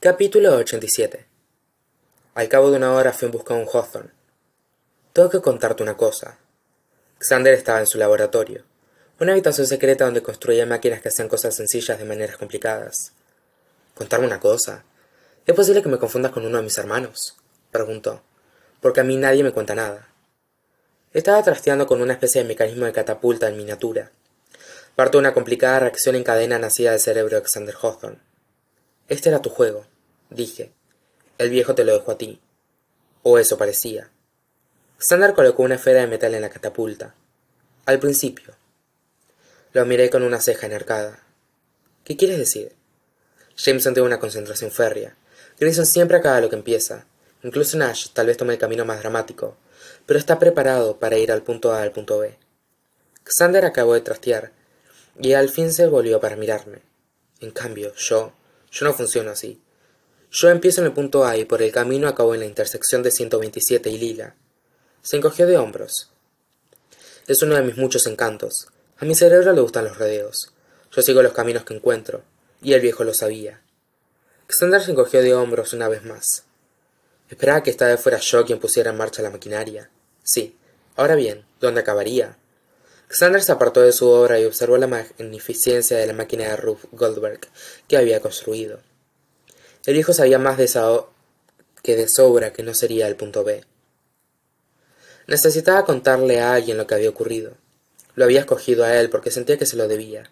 Capítulo 87 Al cabo de una hora fui en busca de un Hawthorne. Tengo que contarte una cosa. Xander estaba en su laboratorio, una habitación secreta donde construía máquinas que hacían cosas sencillas de maneras complicadas. ¿Contarme una cosa? ¿Es posible que me confundas con uno de mis hermanos? preguntó, porque a mí nadie me cuenta nada. Estaba trasteando con una especie de mecanismo de catapulta en miniatura, parte de una complicada reacción en cadena nacida del cerebro de Xander Hawthorne. Este era tu juego, dije. El viejo te lo dejó a ti. O eso parecía. Xander colocó una esfera de metal en la catapulta. Al principio. Lo miré con una ceja enarcada. ¿Qué quieres decir? Jameson tiene una concentración férrea. Grayson siempre acaba lo que empieza. Incluso Nash tal vez tome el camino más dramático, pero está preparado para ir al punto A al punto B. Xander acabó de trastear, y al fin se volvió para mirarme. En cambio, yo, yo no funciono así. Yo empiezo en el punto A y por el camino acabo en la intersección de 127 y Lila. Se encogió de hombros. Es uno de mis muchos encantos. A mi cerebro le gustan los rodeos. Yo sigo los caminos que encuentro, y el viejo lo sabía. Xander se encogió de hombros una vez más. Esperaba que esta vez fuera yo quien pusiera en marcha la maquinaria. Sí. Ahora bien, ¿dónde acabaría? Xander se apartó de su obra y observó la magnificencia de la máquina de Ruth Goldberg que había construido. El viejo sabía más de esa que de sobra que no sería el punto B. Necesitaba contarle a alguien lo que había ocurrido. Lo había escogido a él porque sentía que se lo debía,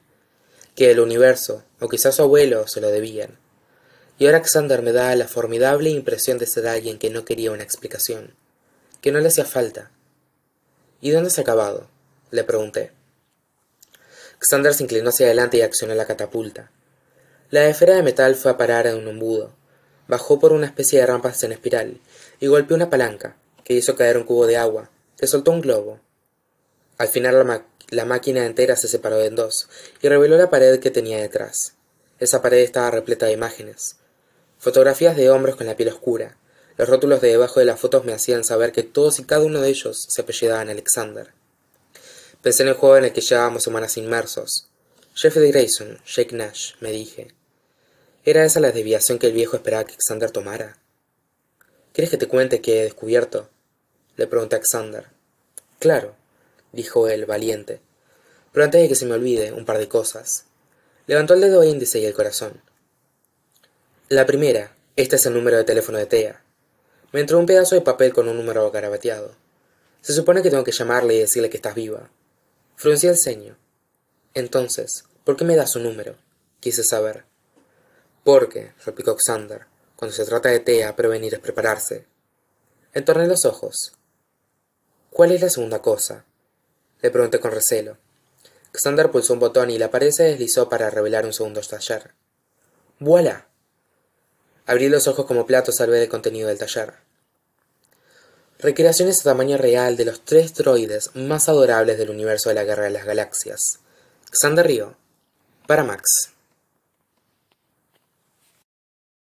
que el universo, o quizás su abuelo, se lo debían. Y ahora Xander me da la formidable impresión de ser alguien que no quería una explicación, que no le hacía falta. ¿Y dónde se ha acabado? Le pregunté. Xander se inclinó hacia adelante y accionó la catapulta. La esfera de metal fue a parar en un embudo, bajó por una especie de rampas en espiral y golpeó una palanca, que hizo caer un cubo de agua, que soltó un globo. Al final la, máquina entera se separó en dos y reveló la pared que tenía detrás. Esa pared estaba repleta de imágenes. Fotografías de hombres con la piel oscura. Los rótulos de debajo de las fotos me hacían saber que todos y cada uno de ellos se apellidaban Alexander. Pensé en el juego en el que llevábamos semanas inmersos. Jeffrey Grayson, Jake Nash, me dije. ¿Era esa la desviación que el viejo esperaba que Alexander tomara? ¿Quieres que te cuente qué he descubierto? Le pregunté a Xander. Claro, dijo él, valiente. Pero antes de que se me olvide, un par de cosas. Levantó el dedo índice y el corazón. La primera, este es el número de teléfono de Tea. Me entró un pedazo de papel con un número garabateado. Se supone que tengo que llamarle y decirle que estás viva. Fruncí el ceño. Entonces, ¿por qué me das su número? Quise saber. Porque, replicó Xander, cuando se trata de Tea, prevenir es prepararse. Entorné los ojos. ¿Cuál es la segunda cosa? Le pregunté con recelo. Xander pulsó un botón y la pared se deslizó para revelar un segundo taller. ¡Voilà! Abrí los ojos como platos al ver el contenido del taller. Recreaciones a tamaño real de los tres droides más adorables del universo de la Guerra de las Galaxias. Xander Río. Para Max.